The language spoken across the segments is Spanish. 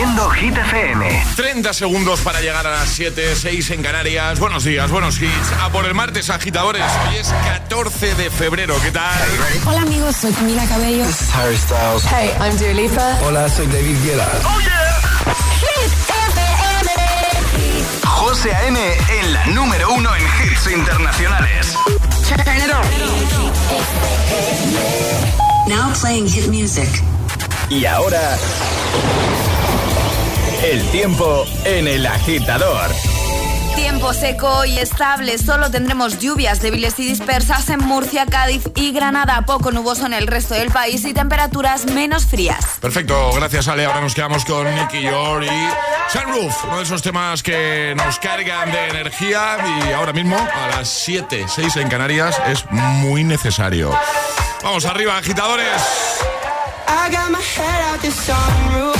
Haciendo Hit FM. 30 segundos para llegar a las 7, 6 en Canarias. Buenos días, buenos hits. A por el martes, agitadores. Hoy es 14 de febrero. ¿Qué tal? Hola amigos, soy Camila Cabello. This is Harry Styles. Hey, I'm Dua Lipa. Hola, soy David Guetta. ¡Oh, yeah! Hit FM. José A.M. en la número uno en hits internacionales. Turn it on. Now playing hit music. Y ahora... El tiempo en el agitador. Tiempo seco y estable, solo tendremos lluvias débiles y dispersas en Murcia, Cádiz y Granada, poco nuboso en el resto del país y temperaturas menos frías. Perfecto, gracias Ale. Ahora nos quedamos con Nicky York y Sunroof, uno de esos temas que nos cargan de energía y ahora mismo a las 7, 6 en Canarias es muy necesario. Vamos arriba, agitadores. I got my head out the sunroof.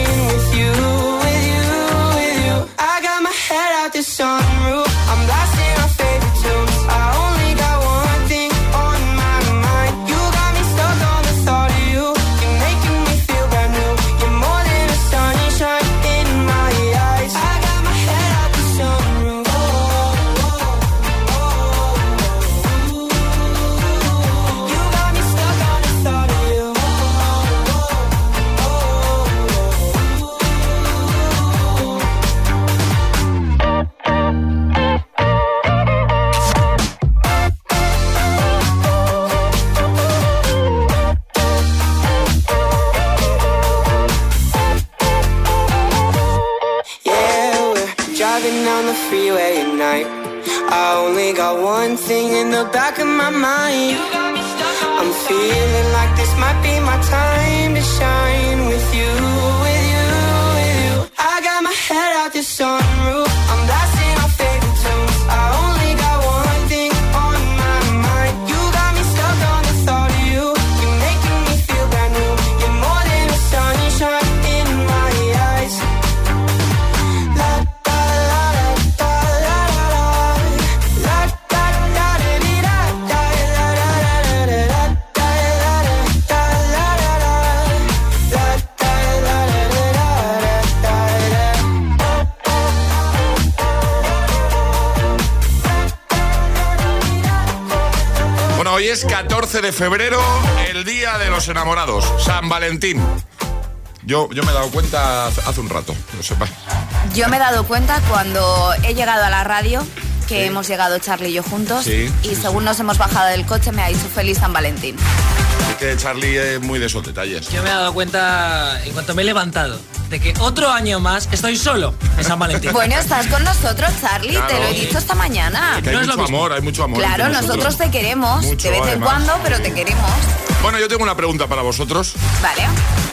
14 de febrero, el día de los enamorados, San Valentín. Yo, yo me he dado cuenta hace un rato, no sepa. Yo me he dado cuenta cuando he llegado a la radio que hemos llegado Charlie y yo juntos Sí, y sí, según nos hemos bajado del coche me ha dicho feliz San Valentín. Es que Charlie es muy de esos detalles. Yo me he dado cuenta en cuanto me he levantado de que otro año más estoy solo en San Valentín. Bueno, estás con nosotros, Charlie, Claro. te lo he dicho esta mañana. Que hay No es lo mucho mismo. amor, hay mucho amor. Claro, nosotros te queremos, Mucho, de vez en cuando, pero te queremos. Bueno, yo tengo una pregunta para vosotros. Vale.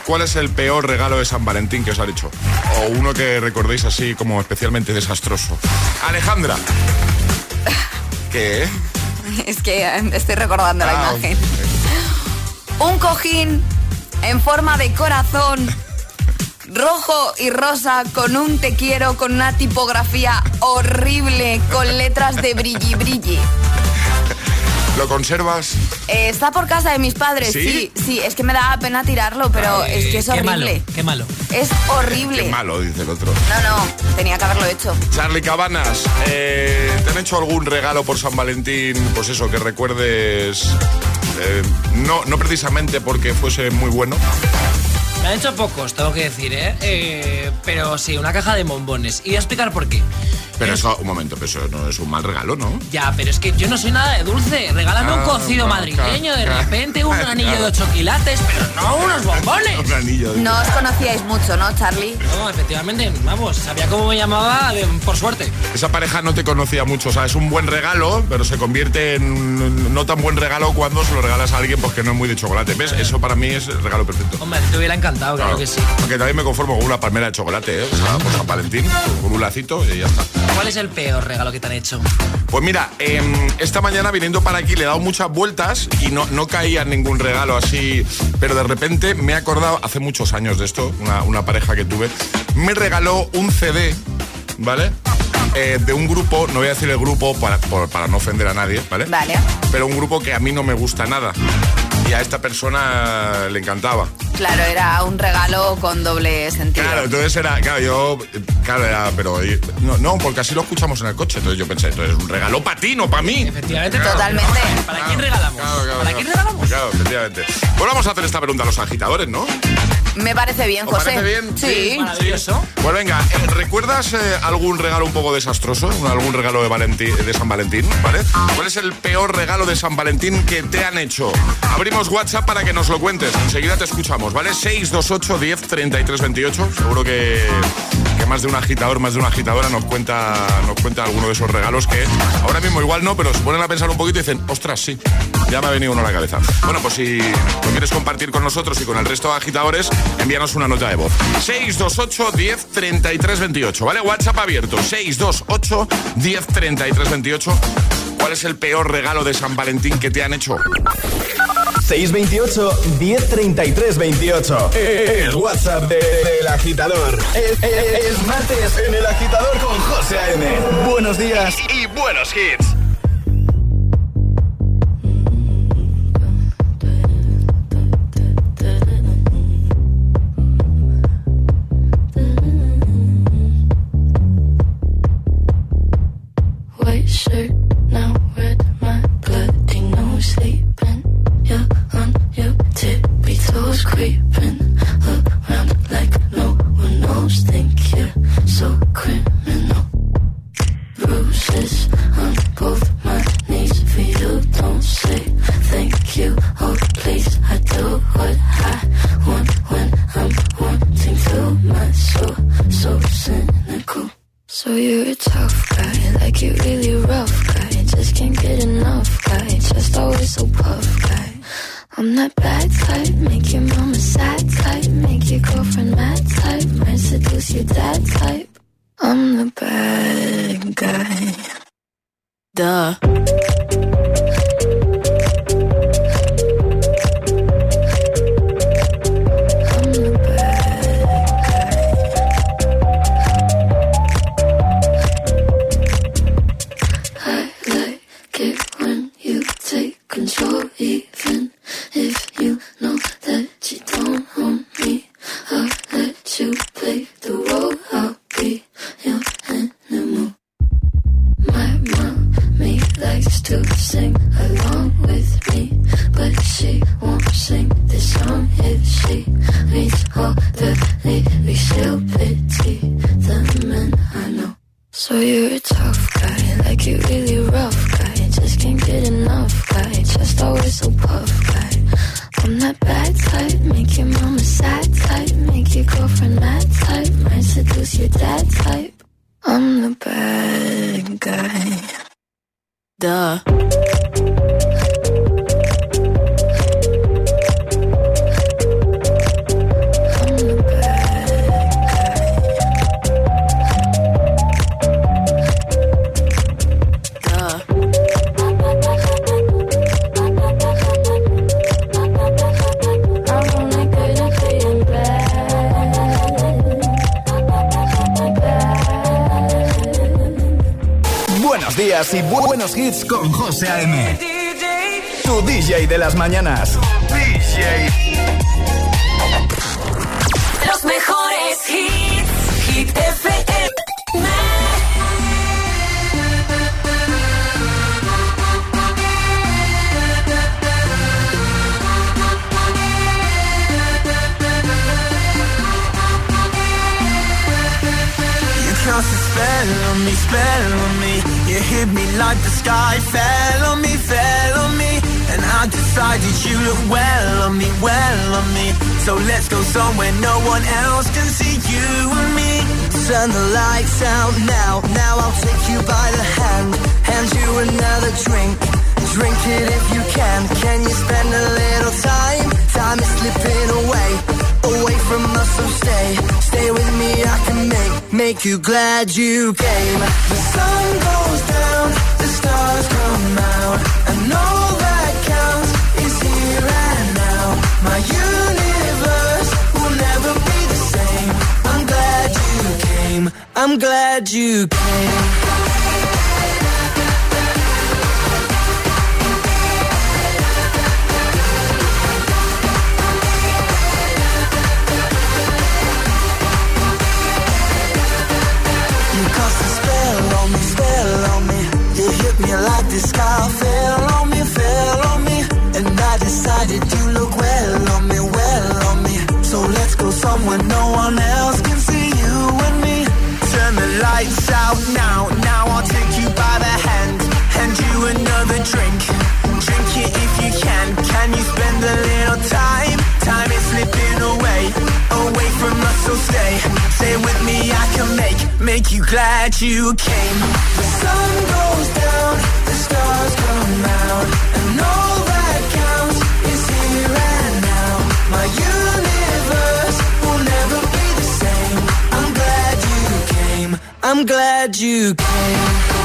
¿Cuál es el peor regalo de San Valentín que os han hecho? O uno que recordéis así como especialmente desastroso. Alejandra. ¿Qué? Es que eh, estoy recordando la Ah, imagen. Un cojín en forma de corazón, rojo y rosa, con un te quiero, con una tipografía horrible, con letras de brilli brilli. ¿Lo conservas? Eh, está por casa de mis padres, ¿Sí? sí, sí, es que me daba pena tirarlo, pero es que es Qué malo, horrible. qué malo. Es horrible. Qué malo, dice el otro. No, no, tenía que haberlo hecho. Charlie Cabanas, eh, ¿te han hecho algún regalo por San Valentín? Pues eso, que recuerdes. eh, no, no precisamente porque fuese muy bueno. Han hecho pocos, tengo que decir, ¿eh? Eh, Pero sí, una caja de bombones. Y voy a explicar por qué. Pero eso, un momento, pero eso no es un mal regalo, ¿no? Ya, pero es que yo no soy nada de dulce. Regálame un Ah, cocido claro, madrileño, de repente un anillo de 8 quilates, pero no unos bombones. Un anillo. de- No os conocíais mucho, ¿no, Charlie? No, efectivamente, vamos, sabía cómo me llamaba de- por suerte. Esa pareja no te conocía mucho, o sea, es un buen regalo, pero se convierte en no tan buen regalo cuando se lo regalas a alguien porque no es muy de chocolate. ¿Ves? Eso para mí es el regalo perfecto. Hombre, te hubiera encantado, claro, que sí. También me conformo con una palmera de chocolate, ¿eh? O sea, por San Valentín, con un lacito y ya está. ¿Cuál es el peor regalo que te han hecho? Pues mira, em, esta mañana viniendo para aquí le he dado muchas vueltas y no, no caía en ningún regalo así, pero de repente me he acordado, hace muchos años de esto, una, una pareja que tuve, me regaló un CD, ¿vale? Eh, de un grupo, no voy a decir el grupo para, por- para no ofender a nadie, ¿vale? Vale. Pero un grupo que a mí no me gusta nada y a esta persona le encantaba. Claro, era un regalo con doble sentido. Claro, entonces era, claro, yo, claro, era, pero no, no, porque así lo escuchamos en el coche. Entonces yo pensé, entonces es un regalo para ti, no para mí. Efectivamente, Totalmente. ¿Para quién regalamos? Claro, claro, ¿Para claro. quién regalamos? Claro, efectivamente. Pues vamos a hacer esta pregunta a los agitadores, ¿no? Me parece bien, ¿Os José. parece bien? Sí. Maravilloso. Pues venga, eh, ¿recuerdas eh, algún regalo un poco desastroso? ¿Algún regalo de, Valentín, de San Valentín? ¿Vale? ¿Cuál es el peor regalo de San Valentín que te han hecho? Abrimos WhatsApp para que nos lo cuentes. Enseguida te escuchamos, ¿vale? 628 10 33 28. Seguro que más de un agitador, más de una agitadora nos cuenta, nos cuenta alguno de esos regalos que ahora mismo igual no, pero se ponen a pensar un poquito y dicen, ostras, sí, ya me ha venido uno a la cabeza. Bueno, pues si lo quieres compartir con nosotros y con el resto de agitadores, envíanos una nota de voz. 628 10 33 28, ¿vale? WhatsApp abierto. 628 10 33 28. ¿Cuál es el peor regalo de San Valentín que te han hecho? 628 1033 28. El WhatsApp de- del agitador. Es, es- es martes en el agitador con José A.M. Buenos días y buenos hits. So you're a tough guy, like you're really rough somewhere no one else can see you and me. Turn the lights out now, now I'll take you by the hand, hand you another drink. Drink it if you can. Can you spend a little time? Time is slipping away, away from us. So stay, stay with me. I can make make you glad you came. The sun goes down, the stars come out, and all that counts is here and now. My universe I'm glad you came. You cast a spell on me, spell on me. You hit me like the sky fell on me, fell on me. And I decided you look well on me, well on me. So let's go somewhere no one else can lights out now, now I'll take you by the hand. Hand you another drink. Drink it if you can. Can you spend a little time? Time is slipping away, away from us, so stay. Stay with me, I can make, make you glad you came. The sun goes down, the stars come out, and all I'm glad you came.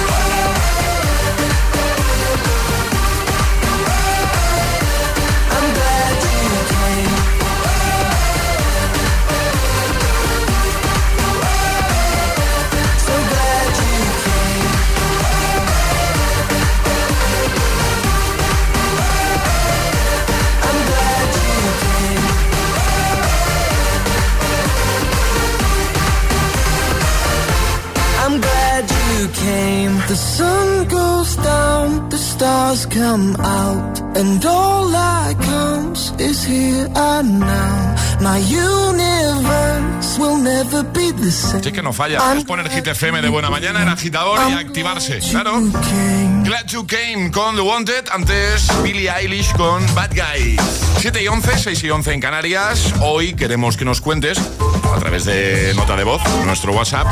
Stars come out, and all that counts is here and now. My universe will never be the same. Sí que no falla. Es poner Hit FM de buena mañana, el agitador y activarse. Claro. Glad You Came con The Wanted. Antes Billie Eilish con Bad Guy. 7 y 11, 6 y 11 en Canarias. Hoy queremos que nos cuentes a través de nota de voz, nuestro WhatsApp,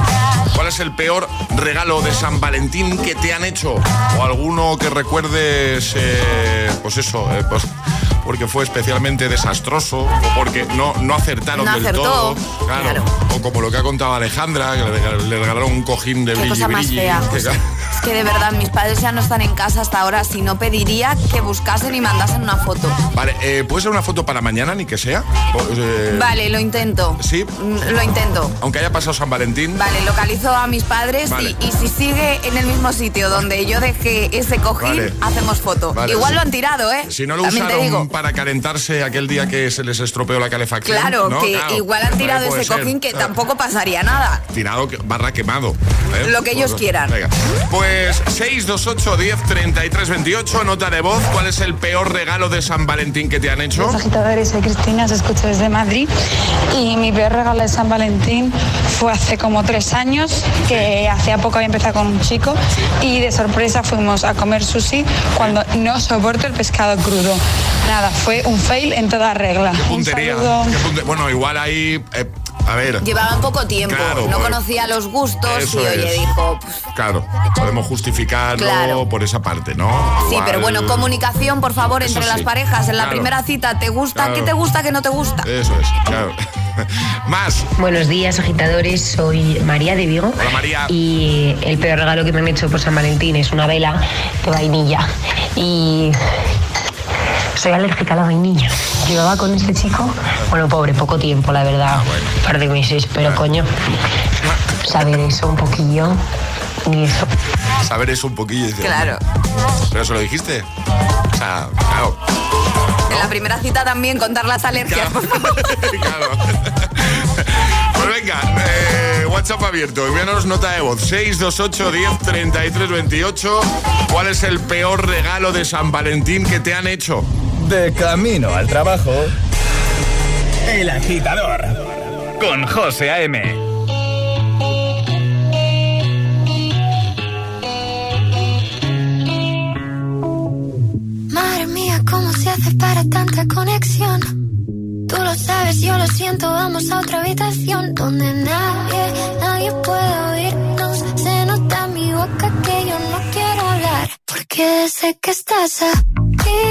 cuál es el peor regalo de San Valentín que te han hecho. O alguno que recuerdes, eh, pues eso, eh, pues porque fue especialmente desastroso o porque no, no acertaron No del acertó, todo. Claro. claro. O como lo que ha contado Alejandra, que le, le regalaron un cojín de brilli brilli. fea. Que- Es que de verdad, mis padres ya no están en casa hasta ahora, si no pediría que buscasen y mandasen una foto. Vale, eh, ¿puede ser una foto para mañana, ni que sea? O, eh, Vale, lo intento. ¿Sí? Mm, Lo intento. Aunque haya pasado San Valentín. Vale, localizo a mis padres Vale. y, y si sigue en el mismo sitio donde yo dejé ese cojín, Vale. hacemos foto. Vale, Igual sí. lo han tirado, ¿eh? Si no lo También te usaron digo. para calentarse aquel día que se les estropeó la calefacción. Claro, ¿no? que Claro. igual han tirado ese ser. cojín que Ah, tampoco pasaría nada. Tirado barra quemado. ¿eh? Lo que ellos quieran. Venga. Pues 628 10 33 28, nota de voz. ¿Cuál es el peor regalo de San Valentín que te han hecho? Los agitadores, soy Cristina, os escucho desde Madrid y mi peor regalo de San Valentín fue hace como tres años, que hacía poco había empezado con un chico y de sorpresa fuimos a comer sushi cuando no soporto el pescado crudo. Nada, fue un fail en toda regla. Puntería. Qué punte- Bueno, igual ahí. eh, a ver. Llevaban poco tiempo, Claro, no pues, conocía los gustos y oye, es. dijo, pues, Claro, podemos justificarlo Claro. por esa parte, ¿no? sí, Igual- pero bueno, comunicación, por favor, Eso entre sí. las parejas. En la primera cita, ¿te gusta? Claro. ¿Qué te gusta? ¿Qué no te gusta? Eso es, claro. Más. Buenos días, agitadores. Soy María de Vigo. Hola, María. Y el peor regalo que me han hecho por San Valentín es una vela de vainilla. Y soy alérgica a la vainilla. Llevaba con este chico, bueno, pobre, poco tiempo, la verdad, un par de meses, pero coño, saber eso un poquillo y eso. Saber eso un poquillo. dice, Claro. Pero se lo dijiste. O sea, claro. En la primera cita también contar las alergias. claro. Pues venga, eh, WhatsApp abierto, envíanos nota de voz 628 10 33 28. ¿Cuál es el peor regalo de San Valentín que te han hecho? De camino al trabajo. El agitador. Con José A.M. Madre mía, ¿cómo se hace para tanta conexión? Tú lo sabes, yo lo siento. Vamos a otra habitación donde nadie, nadie puede oírnos. Se nota en mi boca que yo no quiero hablar. Porque sé que estás aquí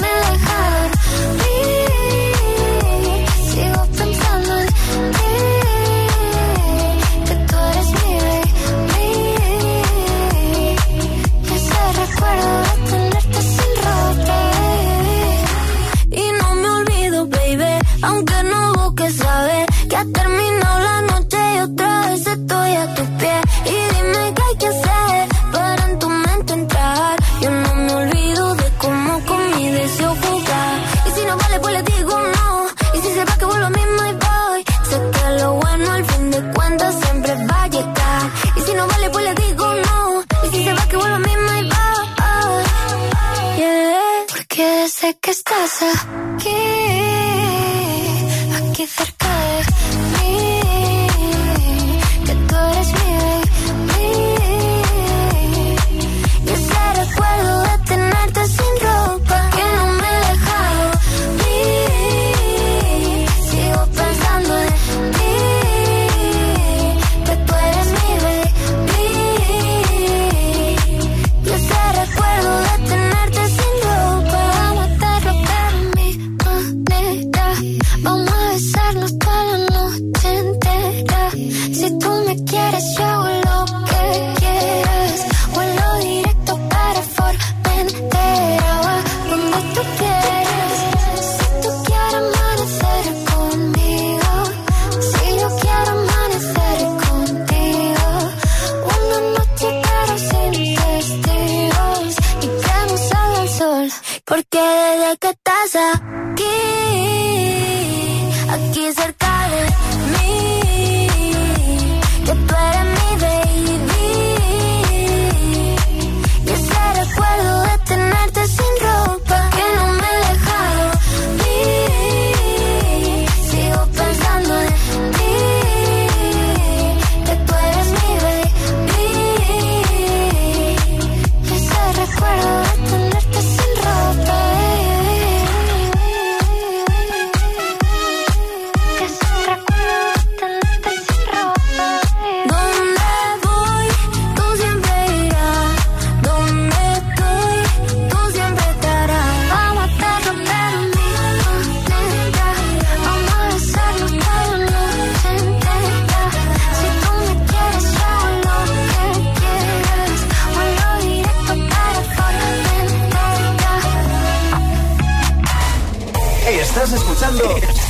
escuchando.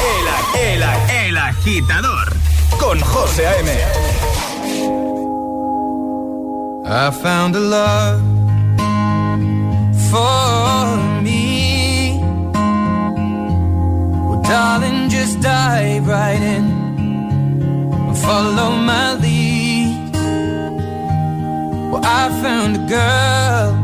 El, el, el, el agitador con José A.M. I found a love for me. Well, darling, just dive right in and follow my lead. Well, I found a girl.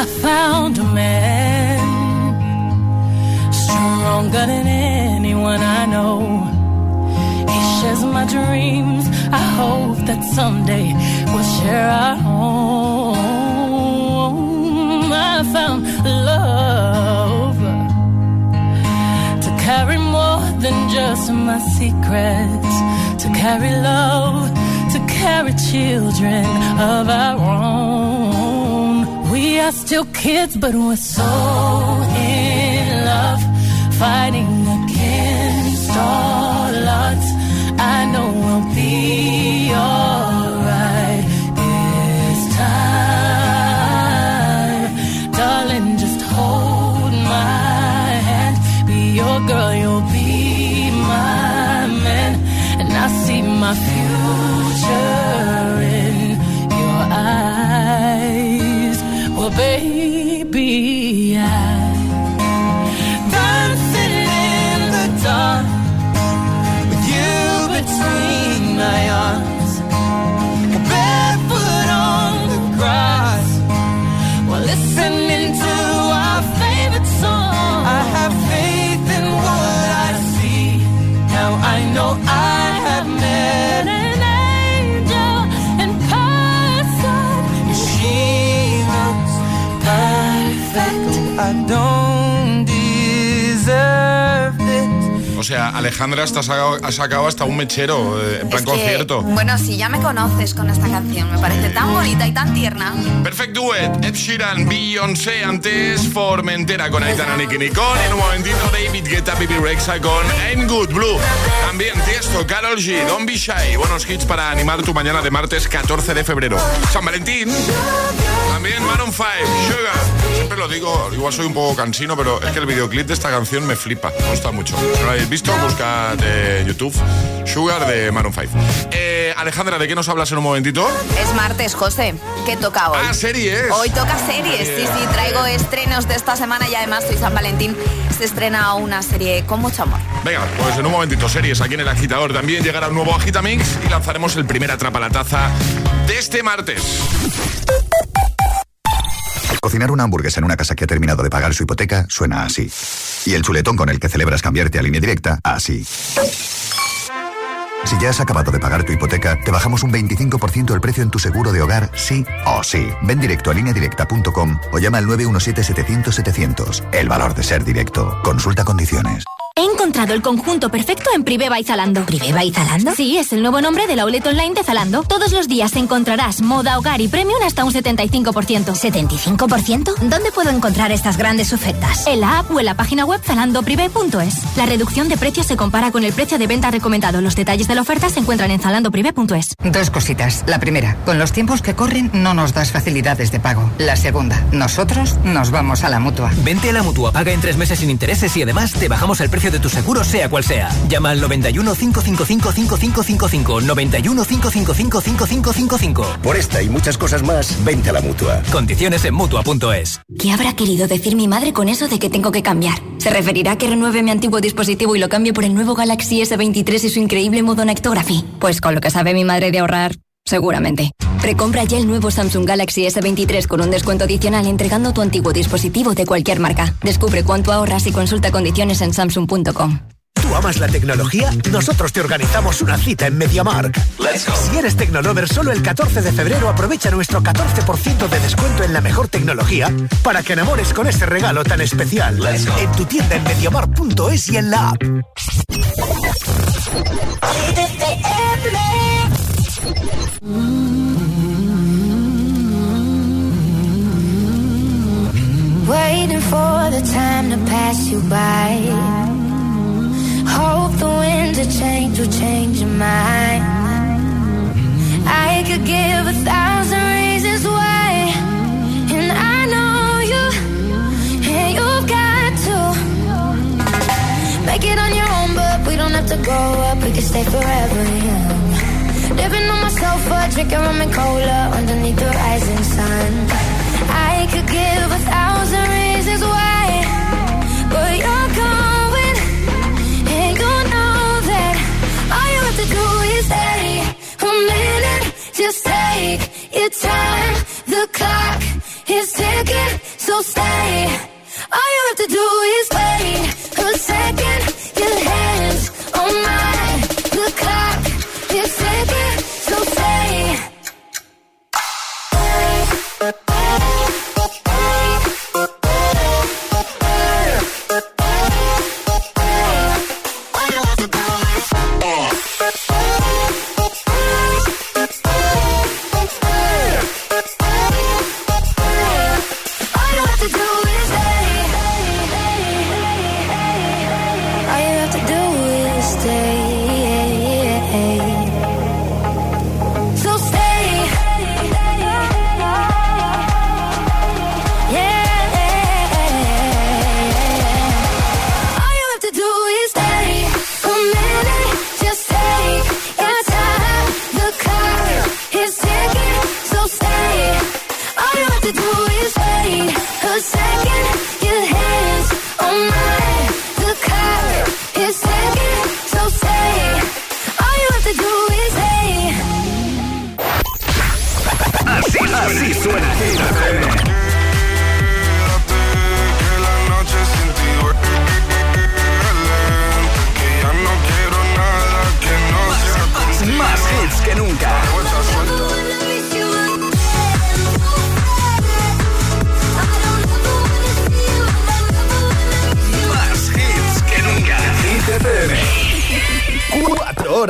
I found a man stronger than anyone I know. He shares my dreams. I hope that someday we'll share our home. I found love to carry more than just my secrets, to carry love, to carry children of our own. We are still kids, but we're so in love, fighting against all sea, Alejandra hasta ha sacado, ha sacado hasta un mechero eh, en plan Es que, concierto. bueno, si ya me conoces con esta canción, me parece tan bonita y tan tierna. Perfect Duet, Ed Sheeran, Beyoncé, antes Formentera con Aitana, Nicky Nicole, en un momentito David Guetta, Bibi Rexa con I'm Good Blue. También Tiesto, Carol G, Don't Be Shy, buenos hits para animar tu mañana de martes 14 de febrero. San Valentín, también Maroon 5, Sugar. Siempre lo digo, igual soy un poco cansino, pero es que el videoclip de esta canción me flipa, me gusta mucho. Lo habéis visto, en YouTube Sugar de Maroon 5. Eh, Alejandra, ¿de qué nos hablas en un momentito? Es martes, José. ¿Qué toca hoy? Ah, series. Hoy toca series, sí, sí. Traigo estrenos de esta semana y además hoy San Valentín se estrena una serie con mucho amor. Venga, pues en un momentito, series aquí en el agitador. También llegará un nuevo Agitamix y lanzaremos el primer Atrapa la Taza de este martes. Cocinar una hamburguesa en una casa que ha terminado de pagar su hipoteca suena así. Y el chuletón con el que celebras cambiarte a línea directa, así. Si ya has acabado de pagar tu hipoteca, te bajamos un 25% el precio en tu seguro de hogar, sí o sí. Ven directo a lineadirecta.com o llama al 917-700-700. El valor de ser directo. Consulta condiciones. He encontrado el conjunto perfecto en Priveva y Zalando. ¿Priveva y Zalando? Sí, es el nuevo nombre de la outlet online de Zalando. Todos los días encontrarás moda, hogar y premium hasta un 75%. ¿75%? ¿Dónde puedo encontrar estas grandes ofertas? En la app o en la página web zalandoprivé.es. La reducción de precios se compara con el precio de venta recomendado. Los detalles de la oferta se encuentran en zalandoprivé.es. Dos cositas. La primera, con los tiempos que corren no nos das facilidades de pago. La segunda, nosotros nos vamos a la mutua. Vente a la mutua, paga en tres meses sin intereses y además te bajamos el precio de tu seguro, sea cual sea. Llama al 91 555 5555. 91 555 5555. Por esta y muchas cosas más, vente a la mutua. Condiciones en mutua.es. ¿Qué habrá querido decir mi madre con eso de que tengo que cambiar? ¿Se referirá a que renueve mi antiguo dispositivo y lo cambie por el nuevo Galaxy S23 y su increíble modo Nectography? Pues con lo que sabe mi madre de ahorrar, seguramente. Precompra ya el nuevo Samsung Galaxy S23 con un descuento adicional entregando tu antiguo dispositivo de cualquier marca. Descubre cuánto ahorras y consulta condiciones en samsung.com. ¿Tú amas la tecnología? Nosotros te organizamos una cita en MediaMark. Si eres Tecnolover, solo el 14 de febrero aprovecha nuestro 14% de descuento en la mejor tecnología para que enamores con ese regalo tan especial. En tu tienda en MediaMark.es y en la app. Waiting for the time to pass you by. Hope the winds of change will change your mind. I could give a thousand reasons why, and I know you, and you've got to make it on your own. But we don't have to grow up; we can stay forever young. Living on my sofa, drinking rum and cola underneath the rising sun. I could give a thousand reasons why, but you're going, and you know that all you have to do is stay a minute. Just take your time. The clock is ticking, so stay. All you have to do is wait a second. Your hands on mine. Bye.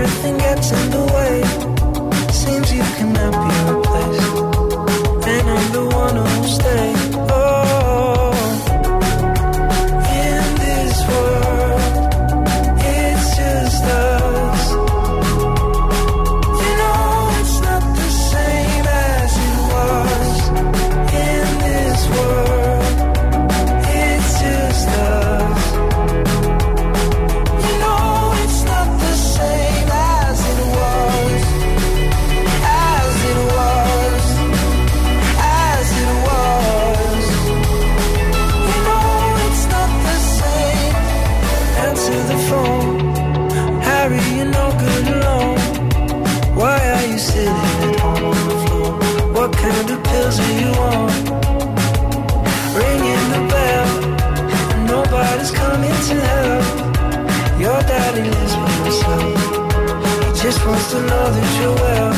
everything gets in the daddy lives by himself. He just wants to know that you're well.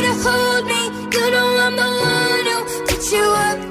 You up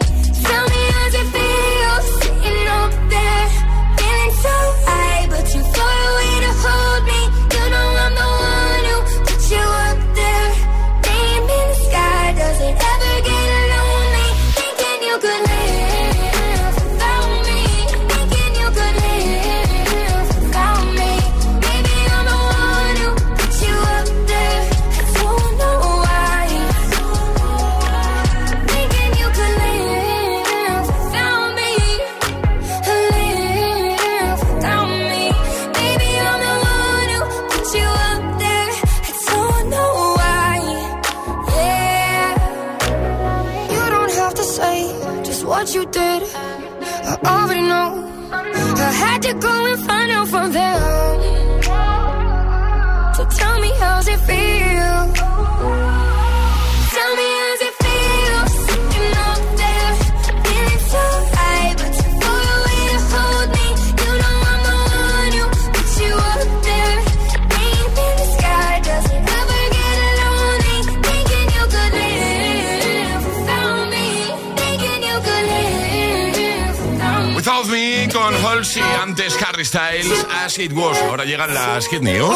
As It Was. Ahora llegan las Hit News.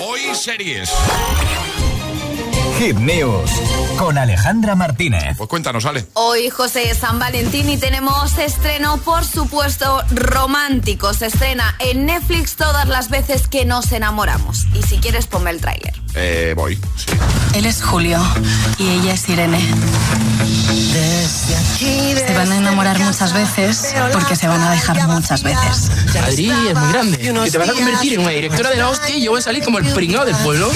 Hoy series. Hit News con Alejandra Martínez. Pues cuéntanos, Ale. Hoy José San Valentín y tenemos estreno, por supuesto, romántico. Se estrena en Netflix todas las veces que nos enamoramos. Y si quieres, ponme el tráiler. Eh, voy, sí. Él es Julio y ella es Irene. Se van a enamorar muchas veces porque se van a dejar muchas veces. Adri es muy grande. Que te vas a convertir en una directora de la hostia y yo voy a salir como el pringado del pueblo.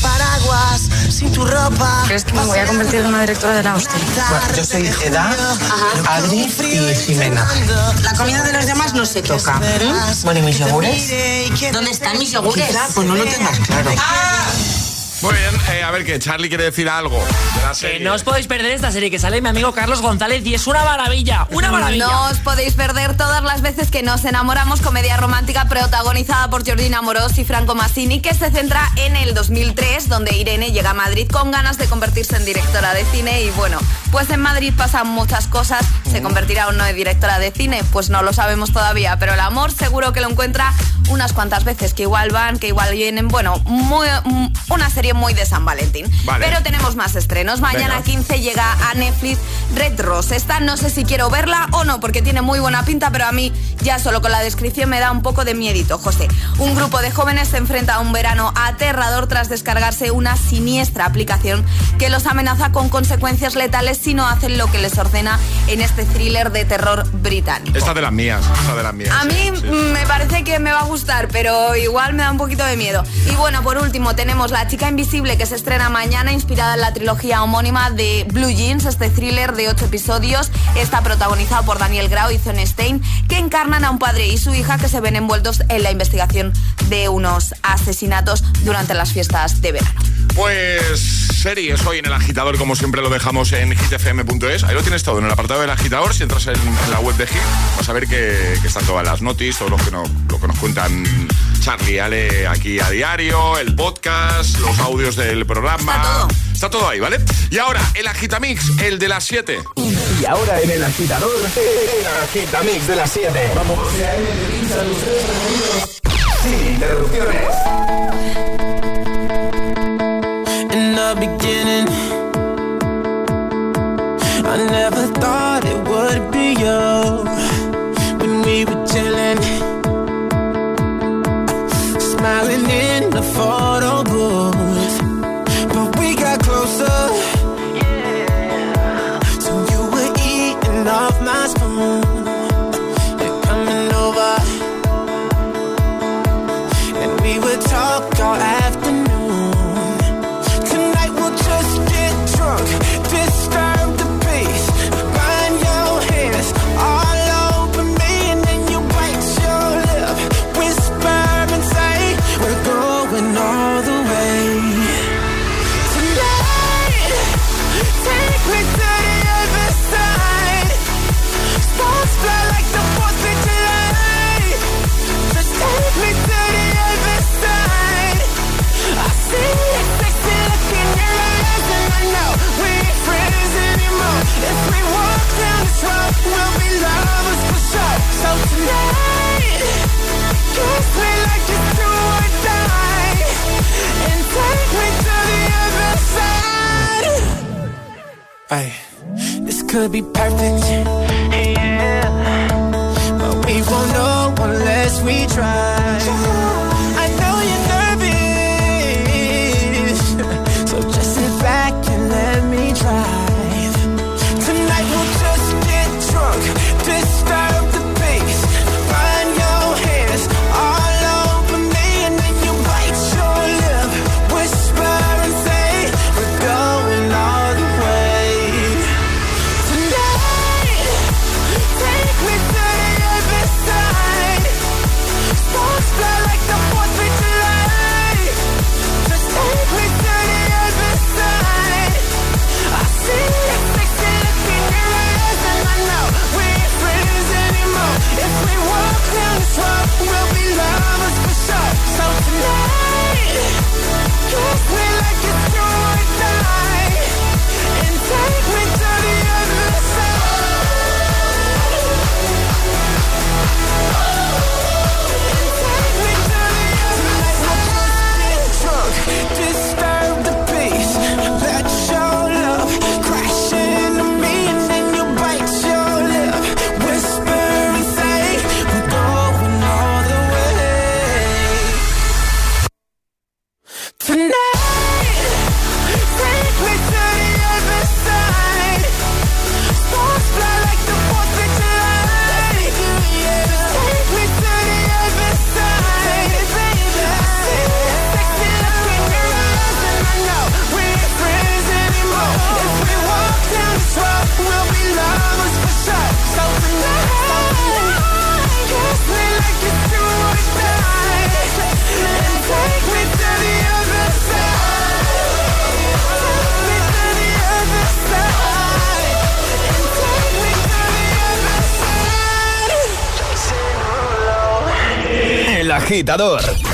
paraguas, sin tu ropa. ¿Crees que me voy a convertir en una directora de la hostia? Bueno, yo soy Eda, Adri y Jimena. La comida de los demás no se toca. Bueno, ¿y mis yogures? ¿Dónde están mis yogures? Quizá, pues no lo tengas claro. Muy bien, a ver que Charlie quiere decir algo de la Que serie. no os podéis perder esta serie que sale mi amigo Carlos González y es una maravilla, una maravilla. No os podéis perder todas las veces que nos enamoramos, comedia romántica protagonizada por Jordina Moros y Franco Massini, que se centra en el 2003, donde Irene llega a Madrid con ganas de convertirse en directora de cine y bueno, pues en Madrid pasan muchas cosas, se convertirá o no en directora de cine, pues no lo sabemos todavía, pero el amor seguro que lo encuentra unas cuantas veces, que igual van, que igual vienen, bueno, muy- mm, una serie muy de San Valentín. Vale. Pero tenemos más estrenos. Mañana Venga. 15 llega a Netflix Red Rose. Esta no sé si quiero verla o no, porque tiene muy buena pinta, pero a mí ya solo con la descripción me da un poco de miedito, José. Un grupo de jóvenes se enfrenta a un verano aterrador tras descargarse una siniestra aplicación que los amenaza con consecuencias letales si no hacen lo que les ordena en este thriller de terror británico. Esta de las mías, esta de las mías. A mí sí. me parece que me va a gustar, pero igual me da un poquito de miedo. Y bueno, por último tenemos La chica invisible que se estrena mañana, inspirada en la trilogía homónima de Blue Jeans, este thriller de ocho episodios. Está protagonizado por Daniel Grau y Zen Stein, que encarnan a un padre y su hija que se ven envueltos en la investigación de unos asesinatos durante las fiestas de verano. Pues series hoy en el agitador, como siempre lo dejamos en hitfm.es. Ahí lo tienes todo en el apartado del agitador. Si entras en, en la web de Hit, vas a ver que, que están todas las noticias, todo lo que, no- lo que nos cuentan Charlie y Ale aquí a diario, el podcast, los audios del programa. Está todo. ahí, ¿vale? Y ahora, el agitamix, el de las 7. Y ahora en el agitador, el agitamix de las 7. Vamos. Sin interrupciones. The beginning. I never thought it would be you when we were chilling, smiling would be perfect.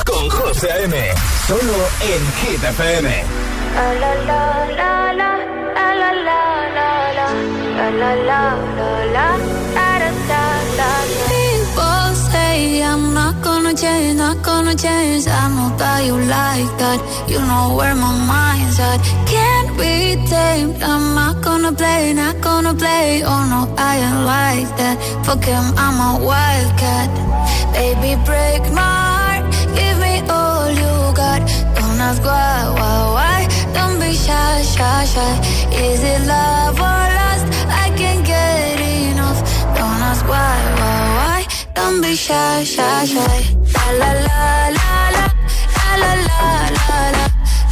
con José M. Solo en Hit People say I'm not gonna change, not gonna change. I know that you like that. You know where my mind's at. Can't be tamed. I'm not gonna play, not gonna play. Oh no, I ain't like that. Fuck him, I'm a wildcat. Baby, break my Is it love or lust? I can't get enough. Don't ask why, why, why. Don't be shy, shy, shy. La la la la la. La la la la la.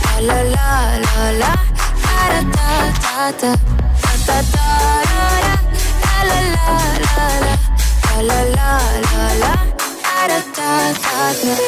La la la la la. La la la la la. La la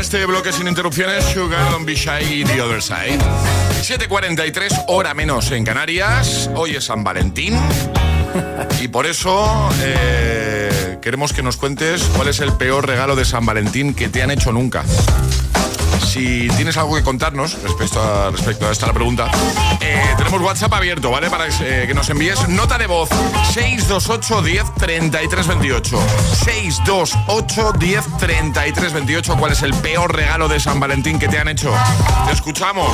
este bloque sin interrupciones, Sugar, Don't Be Shy y The Other Side. 7.43, hora menos en Canarias. Hoy es San Valentín. Y por eso eh, queremos que nos cuentes cuál es el peor regalo de San Valentín que te han hecho nunca si tienes algo que contarnos respecto a, respecto a esta la pregunta, eh, tenemos WhatsApp abierto, ¿vale? Para que, que nos envíes nota de voz 628 10 33 28. 628 10 33 28. ¿Cuál es el peor regalo de San Valentín que te han hecho? Te escuchamos.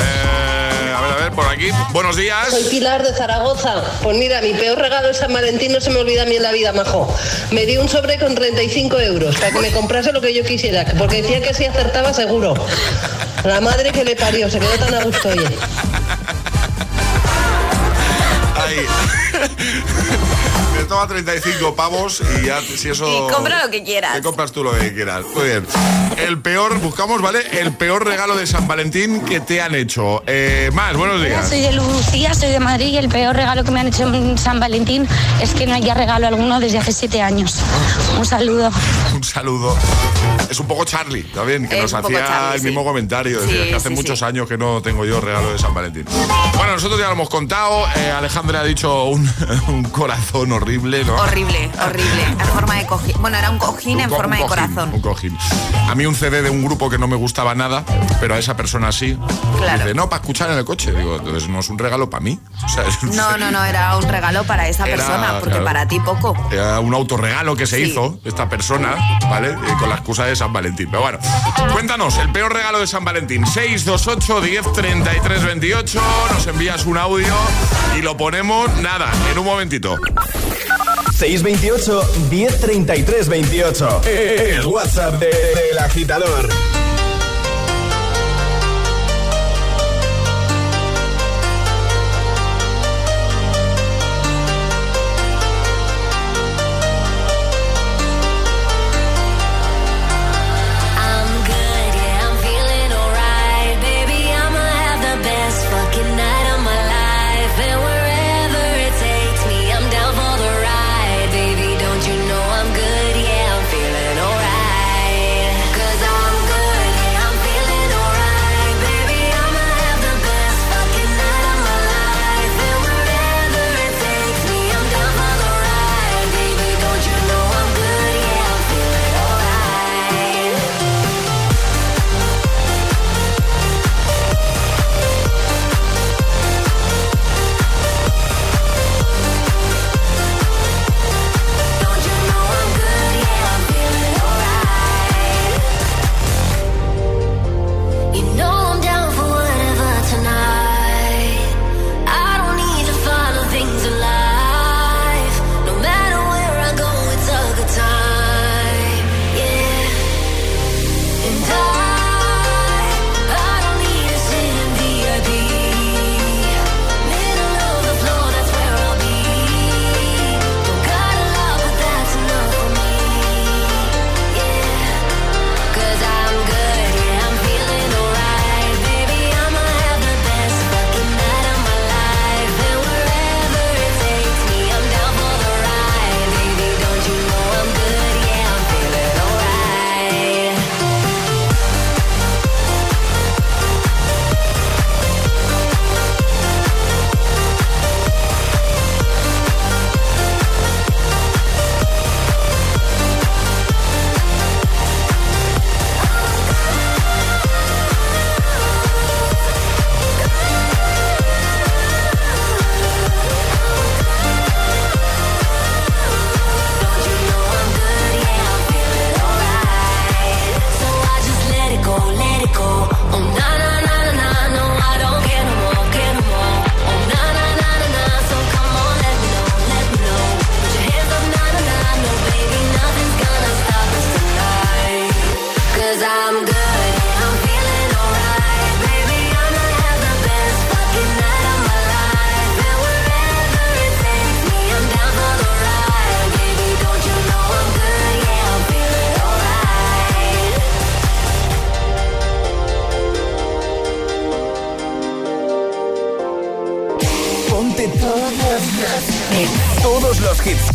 Eh, a ver, a ver, por aquí. Buenos días. Soy Pilar de Zaragoza. Pues mira, mi peor regalo de San Valentín no se me olvida a mí en la vida, majo. Me di un sobre con 35 euros para que me comprase lo que yo quisiera, porque decía que si acertaba seguro. La madre que le parió, se quedó tan a gusto. Ahí. Me toma 35 pavos y ya, si eso. Y compra lo que quieras. Te compras tú lo que quieras. Muy bien. El peor, buscamos, ¿vale? El peor regalo de San Valentín que te han hecho. Eh, más, buenos Hola, días. soy de Lucía, soy de Madrid y el peor regalo que me han hecho en San Valentín es que no haya regalo alguno desde hace siete años. Un saludo. Un saludo. Es un poco Charlie, también, que Es nos hacía Charlie, el sí. mismo comentario. Sí, decía que hace sí, muchos años que no tengo yo regalo de San Valentín. Bueno, nosotros ya lo hemos contado. Eh, Alejandra ha dicho un, un corazón horrible, ¿no? Horrible, horrible. En forma de cojín. Bueno, era un cojín en co- forma de corazón. Un cojín. A mí un CD de un grupo que no me gustaba nada, pero a esa persona sí. Claro. Dice, no, para escuchar en el coche. Digo, entonces no es un regalo para mí. O sea, No, no, no, era un regalo para esa Era, persona, porque claro. para ti poco. Era un autorregalo que se hizo esta persona, ¿vale? Eh, con la excusa de San Valentín. Pero bueno, cuéntanos, el peor regalo de San Valentín. 628 10 33 28. Nos envías un audio y lo ponemos, nada, en un momentito. 628 1033 28. El WhatsApp de- del agitador.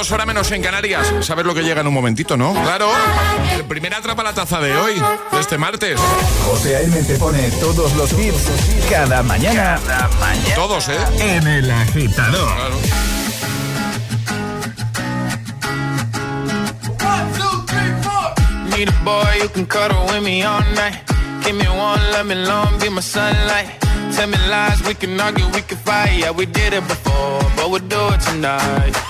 7.52 hora menos en Canarias. Sabes lo que llega en un momentito, ¿no? Claro, el primer atrapa la taza de hoy, de este martes. José A.M. te pone todos los hits cada mañana. Cada mañana. Todos, ¿eh? En el agitador. Claro. Need a boy you can cuddle with me all night. Give me one, let me long, be my sunlight. Tell me lies, we can argue, we can fight. Yeah, we did it before, but we'll do it tonight.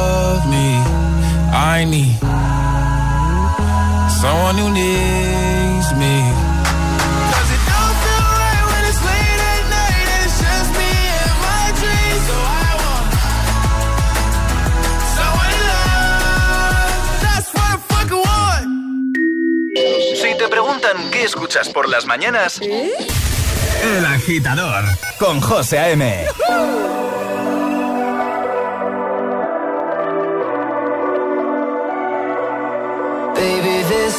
I need someone who needs me. 'Cause it don't feel right when it's late at night and it's just me and my dreams. So I want someone to love. That's what I fucking want. Si te preguntan qué escuchas por las mañanas, El agitador con José A.M.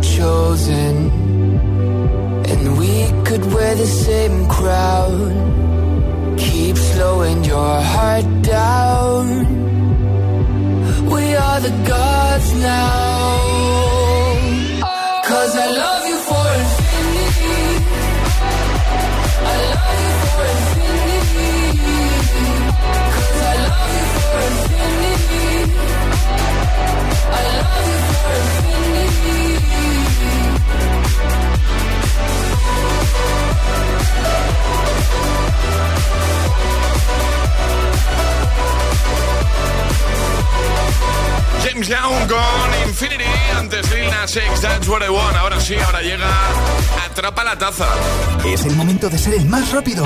Random, we Taza. Es el momento de ser el más rápido.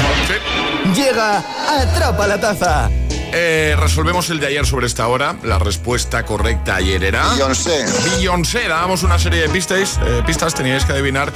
Llega Atrapa la Taza. Eh, resolvemos el de ayer sobre esta hora. La respuesta correcta ayer era... Beyoncé. Beyoncé. Dábamos una serie de pistas, eh, pistas, teníais que adivinar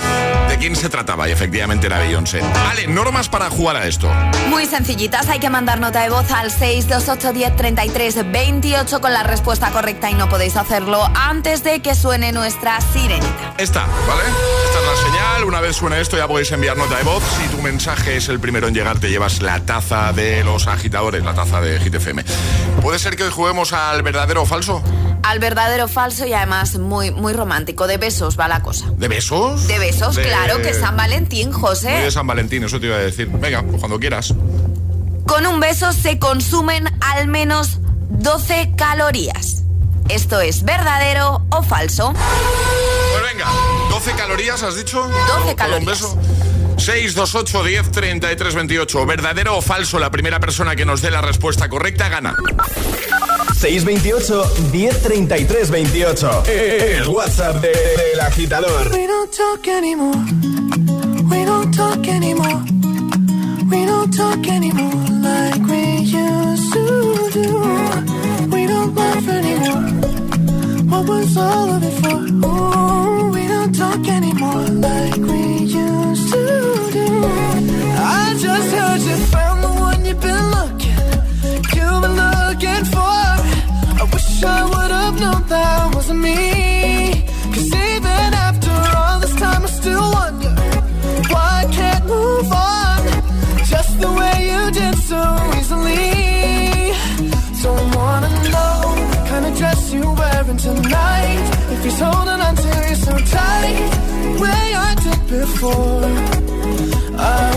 de quién se trataba y efectivamente era Beyoncé. Vale, normas para jugar a esto. Muy sencillitas, hay que mandar nota de voz al 628 10 33 28 con la respuesta correcta y no podéis hacerlo antes de que suene nuestra sirenita. Esta, ¿vale? Esta es la señal. Una vez suene esto ya podéis enviar nota de voz. Si tu mensaje es el primero en llegar, te llevas la taza de los agitadores, la taza de Hit FM. ¿Puede ser que hoy juguemos al verdadero o falso? Al verdadero falso y además muy, muy romántico. De besos va la cosa. ¿De besos? De besos, De- claro, que San Valentín, Muy José. de San Valentín, eso te iba a decir. Venga, pues cuando quieras. Con un beso se consumen al menos 12 calorías. ¿Esto es verdadero o falso? Pues venga, 12 calorías, ¿has dicho? 12 Por un beso. 628 10 33 28. ¿Verdadero o falso? La primera persona que nos dé la respuesta correcta gana. 628 1033 28. El WhatsApp de- del agitador. We don't talk anymore. We don't talk anymore. We don't talk anymore like we used to do. We don't laugh anymore. What was all of it for? Ooh, we don't talk anymore like we used to do. I just heard you found the one you've been looking. I would have known that wasn't me. Cause even after all this time, I still wonder why I can't move on just the way you did so easily. Don't wanna know the kind of dress you're wearing tonight. If he's holding on to you so tight, the way I did before. I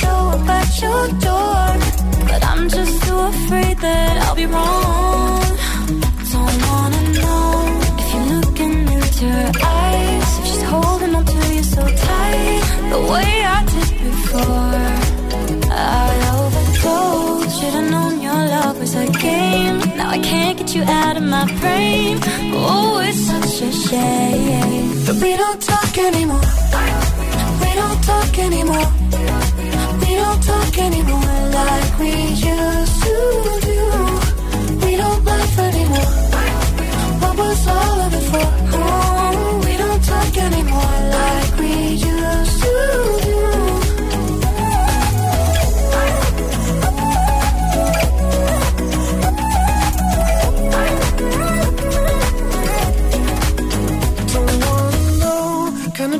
show up at your door. But I'm just too afraid that I'll be wrong. Don't wanna know if you're looking into her eyes. If she's holding on to you so tight, the way I did before. I overdosed. Should've known your love was a game. Now I can't get you out of my brain. Oh, it's such a shame. But we don't talk anymore. We don't talk anymore. Talk anymore like we used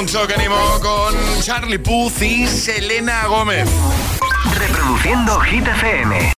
Don't Talk Anymore con Charlie Puth y Selena Gómez. Reproduciendo Hit FM.